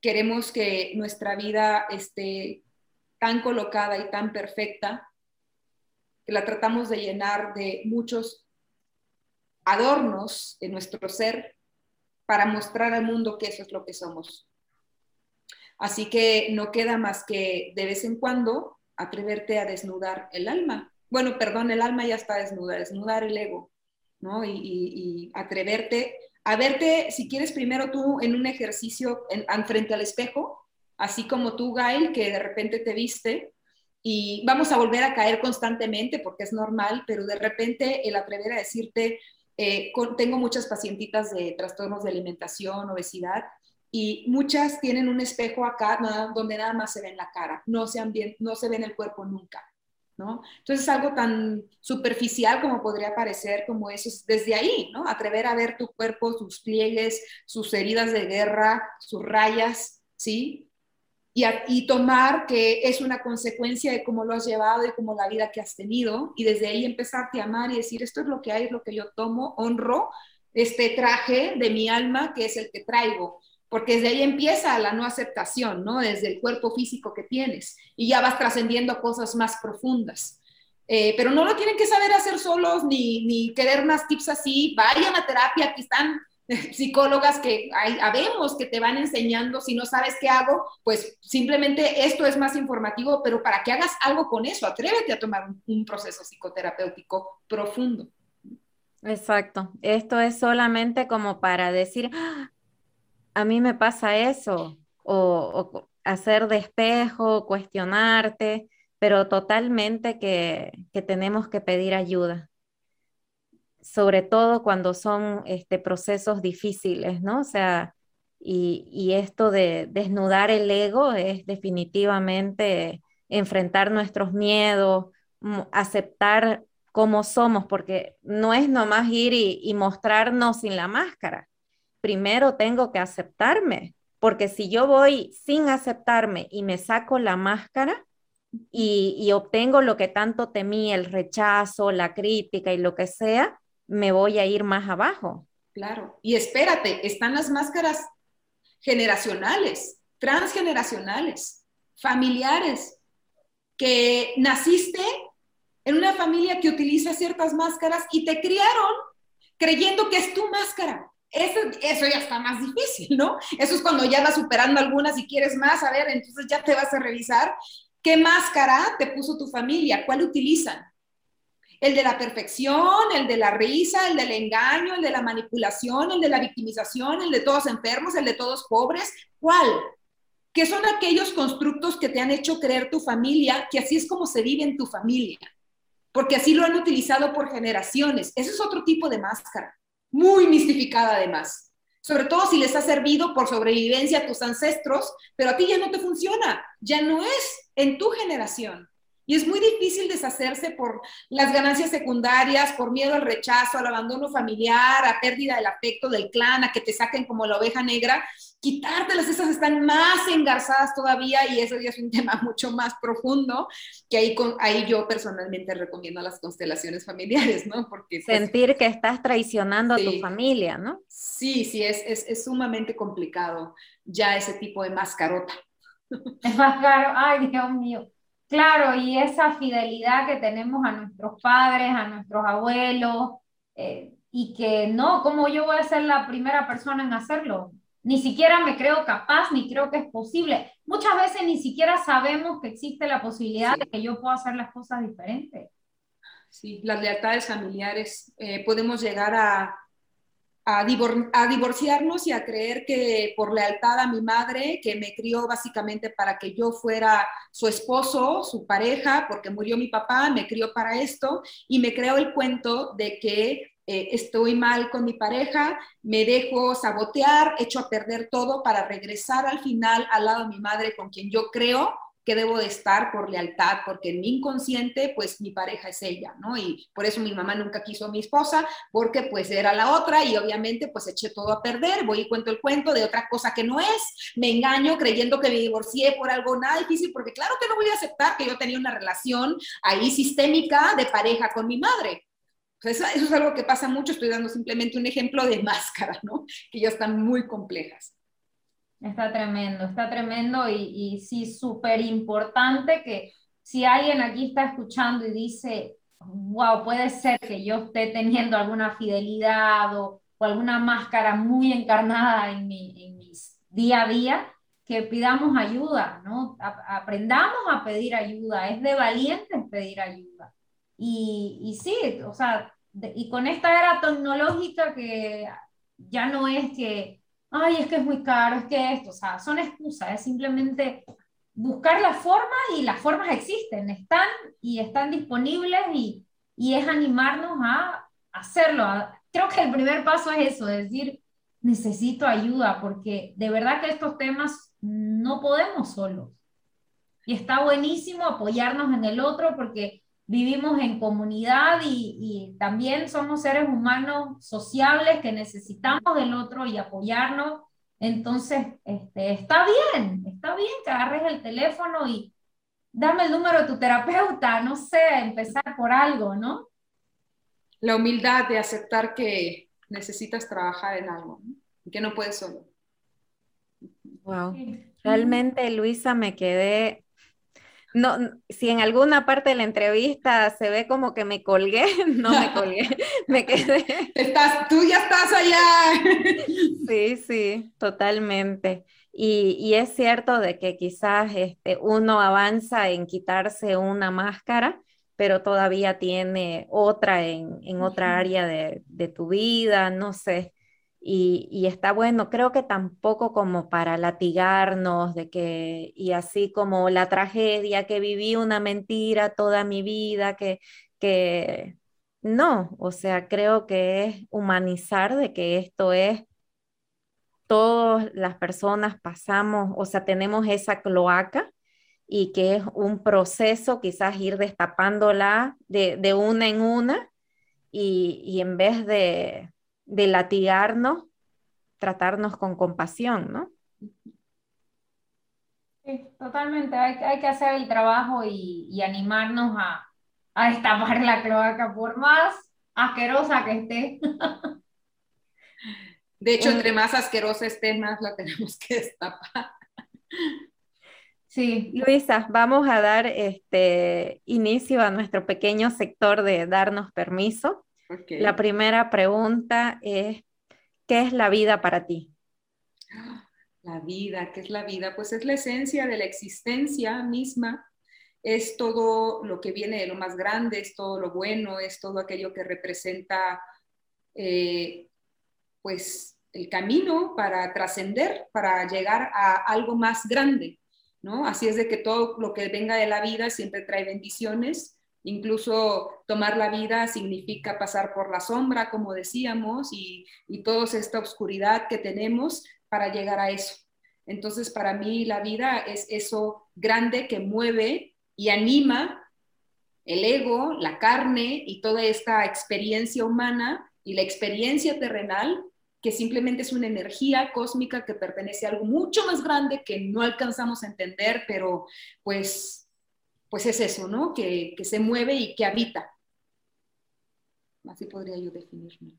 queremos que nuestra vida esté tan colocada y tan perfecta que la tratamos de llenar de muchos adornos en nuestro ser para mostrar al mundo que eso es lo que somos. Así que no queda más que de vez en cuando atreverte a desnudar el alma. Bueno, perdón, el alma ya está desnuda, desnudar el ego, ¿no? Y, atreverte a verte, si quieres, primero tú en un ejercicio en, frente al espejo, así como tú, Gail, que de repente te viste, y vamos a volver a caer constantemente porque es normal, pero de repente el atrever a decirte, eh, tengo muchas pacientitas de trastornos de alimentación, obesidad, y muchas tienen un espejo acá donde nada más se ve en la cara, no se, bien, no se ve en el cuerpo nunca. ¿no? Entonces es algo tan superficial como podría parecer como eso, desde ahí, ¿no? Atrever a ver tu cuerpo, sus pliegues, sus heridas de guerra, sus rayas, ¿sí? Y, y, tomar que es una consecuencia de cómo lo has llevado y cómo la vida que has tenido, y desde ahí empezarte a amar y decir, esto es lo que hay, es lo que yo tomo, honro este traje de mi alma que es el que traigo porque desde ahí empieza la no aceptación, ¿no? Desde el cuerpo físico que tienes y ya vas trascendiendo cosas más profundas. Eh, pero no lo tienen que saber hacer solos ni, ni querer más tips así. Vayan a terapia, aquí están (laughs) psicólogas que hay, habemos que te van enseñando, si no sabes qué hago, pues simplemente esto es más informativo, pero para que hagas algo con eso, atrévete a tomar un, un proceso psicoterapéutico profundo. Exacto, esto es solamente como para decir, ¡Ah! A mí me pasa eso, o, hacer despejo, cuestionarte, pero totalmente que, tenemos que pedir ayuda, sobre todo cuando son este, procesos difíciles, ¿no? O sea, y, y esto de desnudar el ego es definitivamente enfrentar nuestros miedos, aceptar cómo somos, porque no es nomás ir y mostrarnos sin la máscara primero tengo que aceptarme, porque si yo voy sin aceptarme y me saco la máscara y, obtengo lo que tanto temí, el rechazo, la crítica y lo que sea, me voy a ir más abajo. Claro, y espérate, están las máscaras generacionales, transgeneracionales, familiares, que naciste en una familia que utiliza ciertas máscaras y te criaron creyendo que es tu máscara. Eso, eso ya está más difícil, ¿no? Eso es cuando ya vas superando algunas y quieres más, a ver, entonces ya te vas a revisar qué máscara te puso tu familia, cuál utilizan. El de la perfección, el de la risa, el del engaño, el de la manipulación, el de la victimización, el de todos enfermos, el de todos pobres, ¿cuál? ¿Qué son aquellos constructos que te han hecho creer tu familia que así es como se vive en tu familia? Porque así lo han utilizado por generaciones. Ese es otro tipo de máscara muy mistificada además. Sobre todo si les ha servido por sobrevivencia a tus ancestros, pero a ti ya no te funciona, ya no es en tu generación. Y es muy difícil deshacerse por las ganancias secundarias, por miedo al rechazo, al abandono familiar, a pérdida del afecto del clan, a que te saquen como la oveja negra. Quitártelas, esas están más engarzadas todavía y eso ya es un (laughs) tema mucho más profundo, que ahí, con, ahí yo personalmente recomiendo las constelaciones familiares, ¿no? Porque pues, Sentir que estás traicionando a tu familia, ¿no? Sí, sí, es, es, es sumamente complicado ya ese tipo de mascarota. (laughs) Es más caro, ay Dios mío. Claro, y esa fidelidad que tenemos a nuestros padres, a nuestros abuelos, eh, y que no, ¿cómo yo voy a ser la primera persona en hacerlo? Ni siquiera me creo capaz, ni creo que es posible. Muchas veces ni siquiera sabemos que existe la posibilidad de que yo pueda hacer las cosas diferentes. Sí, las lealtades familiares, eh, podemos llegar a, a, divorciarnos y a creer que por lealtad a mi madre, que me crió básicamente para que yo fuera su esposo, su pareja, porque murió mi papá, me crió para esto, y me creó el cuento de que eh, estoy mal con mi pareja, me dejo sabotear, echo a perder todo para regresar al final al lado de mi madre con quien yo creo que debo de estar por lealtad, porque en mi inconsciente, pues mi pareja es ella, ¿no? Y por eso mi mamá nunca quiso a mi esposa, porque pues era la otra y obviamente pues eché todo a perder, voy y cuento el cuento de otra cosa que no es, me engaño creyendo que me divorcié por algo nada difícil, porque claro que no voy a aceptar que yo tenía una relación ahí sistémica de pareja con mi madre. Eso, eso es algo que pasa mucho, estoy dando simplemente un ejemplo de (laughs) máscara, ¿no? Que ya están muy complejas. Está tremendo, está tremendo y, sí, súper importante que si alguien aquí está escuchando y dice, wow, puede ser que yo esté teniendo alguna fidelidad o, alguna máscara muy encarnada en mi, en mis día a día, que pidamos ayuda, ¿no? aprendamos a pedir ayuda, es de valientes pedir ayuda. Y sí, o sea, y con esta era tecnológica que ya no es que ay, es que es muy caro, es que esto, o sea, son excusas, es simplemente buscar la forma y las formas existen, están y están disponibles y, y es animarnos a hacerlo. Creo que el primer paso es eso, decir, necesito ayuda, porque de verdad que estos temas no podemos solos. Y está buenísimo apoyarnos en el otro porque vivimos en comunidad y, también somos seres humanos sociables que necesitamos del otro y apoyarnos. Entonces, este, está bien, está bien que agarres el teléfono y dame el número de tu terapeuta, no sé, empezar por algo, ¿no? La humildad de aceptar que necesitas trabajar en algo y que no puedes solo. Wow. Realmente, Luisa, me quedé no, si en alguna parte de la entrevista se ve como que me colgué, (laughs) no me (laughs) colgué, me quedé. Estás, tú ya estás allá. (laughs) Sí, sí, totalmente. Y, y, es cierto de que quizás este, uno avanza en quitarse una máscara, pero todavía tiene otra en, en otra área de, de tu vida, no sé. Y, está bueno, creo que tampoco como para latigarnos de que, y así como la tragedia que viví una mentira toda mi vida, que, que no, o sea, creo que es humanizar de que esto es, todas las personas pasamos, o sea, tenemos esa cloaca y que es un proceso, quizás ir destapándola de, de una en una y, y en vez de de latigarnos, tratarnos con compasión, ¿no? Sí, totalmente. Hay, que hacer el trabajo y, animarnos a, a destapar la cloaca, por más asquerosa que esté. (laughs) De hecho, entre más asquerosa esté, más la tenemos que destapar. Sí. Luisa, vamos a dar este inicio a nuestro pequeño sector de darnos permiso. La primera pregunta es, ¿qué es la vida para ti? La vida, ¿qué es la vida? Pues es la esencia de la existencia misma, es todo lo que viene de lo más grande, es todo lo bueno, es todo aquello que representa eh, pues el camino para trascender, para llegar a algo más grande, ¿no? Así es de que todo lo que venga de la vida siempre trae bendiciones, Incluso tomar la vida significa pasar por la sombra, como decíamos, y, y toda esta oscuridad que tenemos para llegar a eso. Entonces, para mí la vida es eso grande que mueve y anima el ego, la carne y toda esta experiencia humana y la experiencia terrenal, que simplemente es una energía cósmica que pertenece a algo mucho más grande que no alcanzamos a entender, pero pues pues es eso, ¿no? Que, se mueve y que habita. Así podría yo definirme.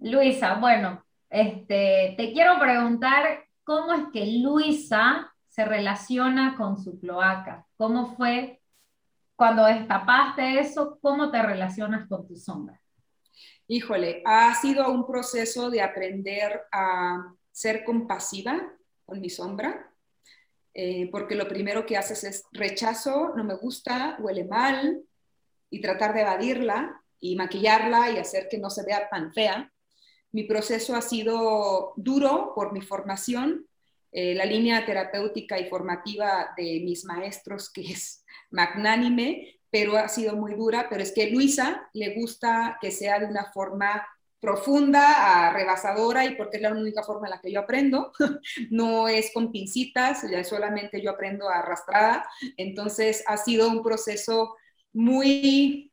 Luisa, bueno, este, te quiero preguntar cómo es que Luisa se relaciona con su cloaca. ¿Cómo fue cuando destapaste eso? ¿Cómo te relacionas con tu sombra? Híjole, ha sido un proceso de aprender a ser compasiva con mi sombra, eh, porque lo primero que haces es rechazo, no me gusta, huele mal, y tratar de evadirla y maquillarla y hacer que no se vea tan fea. Mi proceso ha sido duro por mi formación, eh, la línea terapéutica y formativa de mis maestros, que es magnánime, pero ha sido muy dura, pero es que Luisa le gusta que sea de una forma profunda, rebasadora y porque es la única forma en la que yo aprendo. (laughs) No es con pincitas, solamente yo aprendo arrastrada. Entonces ha sido un proceso muy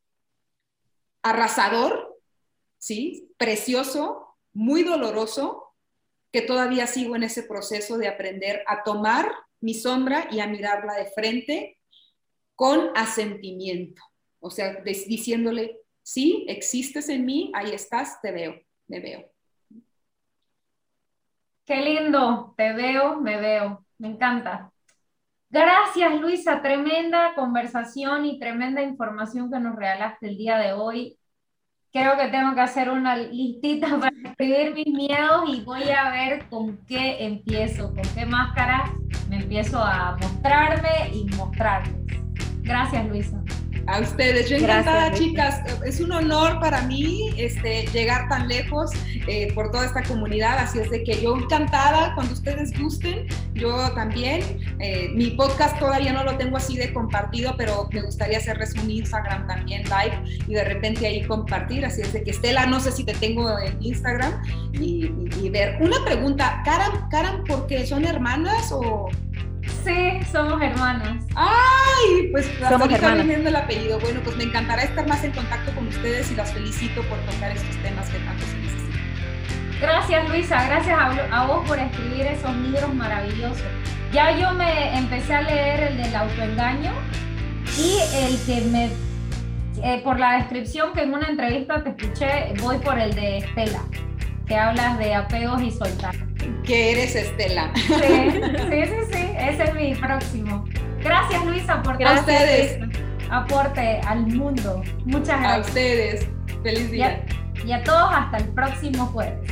arrasador, ¿sí? Precioso, muy doloroso, que todavía sigo en ese proceso de aprender a tomar mi sombra y a mirarla de frente con asentimiento. O sea, diciéndole, sí, existes en mí, ahí estás, te veo, me veo. Qué lindo, te veo, me veo, me encanta. Gracias Luisa, tremenda conversación y tremenda información que nos regalaste el día de hoy. Creo que tengo que hacer una listita (laughs) para escribir mis miedos y voy a ver con qué empiezo, con qué máscara me empiezo a mostrarme y mostrarles. Gracias Luisa. A ustedes, yo encantada, chicas. Es un honor para mí este, llegar tan lejos eh, por toda esta comunidad. Así es de que yo encantada cuando ustedes gusten. Yo también. Eh, mi podcast todavía no lo tengo así de compartido, pero me gustaría hacerles un Instagram también live y de repente ahí compartir. Así es de que Estela, no sé si te tengo en Instagram y, ver. Una pregunta, ¿Karan, Karan porque son hermanas o.? Sí, somos hermanas. ¡Ay! Pues somos hermanas. viendo el apellido. Bueno, pues me encantará estar más en contacto con ustedes y las felicito por tocar estos temas que tanto se necesitan. Gracias, Luisa. Gracias a, vos por escribir esos libros maravillosos. Ya yo me empecé a leer el del autoengaño y el que me, eh, por la descripción que en una entrevista te escuché, voy por el de Estela, que hablas de apegos y soltar que eres Estela. Sí, sí, sí, ese es mi próximo. Gracias Luisa por todo ustedes. aporte al mundo. Muchas gracias. A ustedes. Feliz día. y a todos hasta el próximo jueves.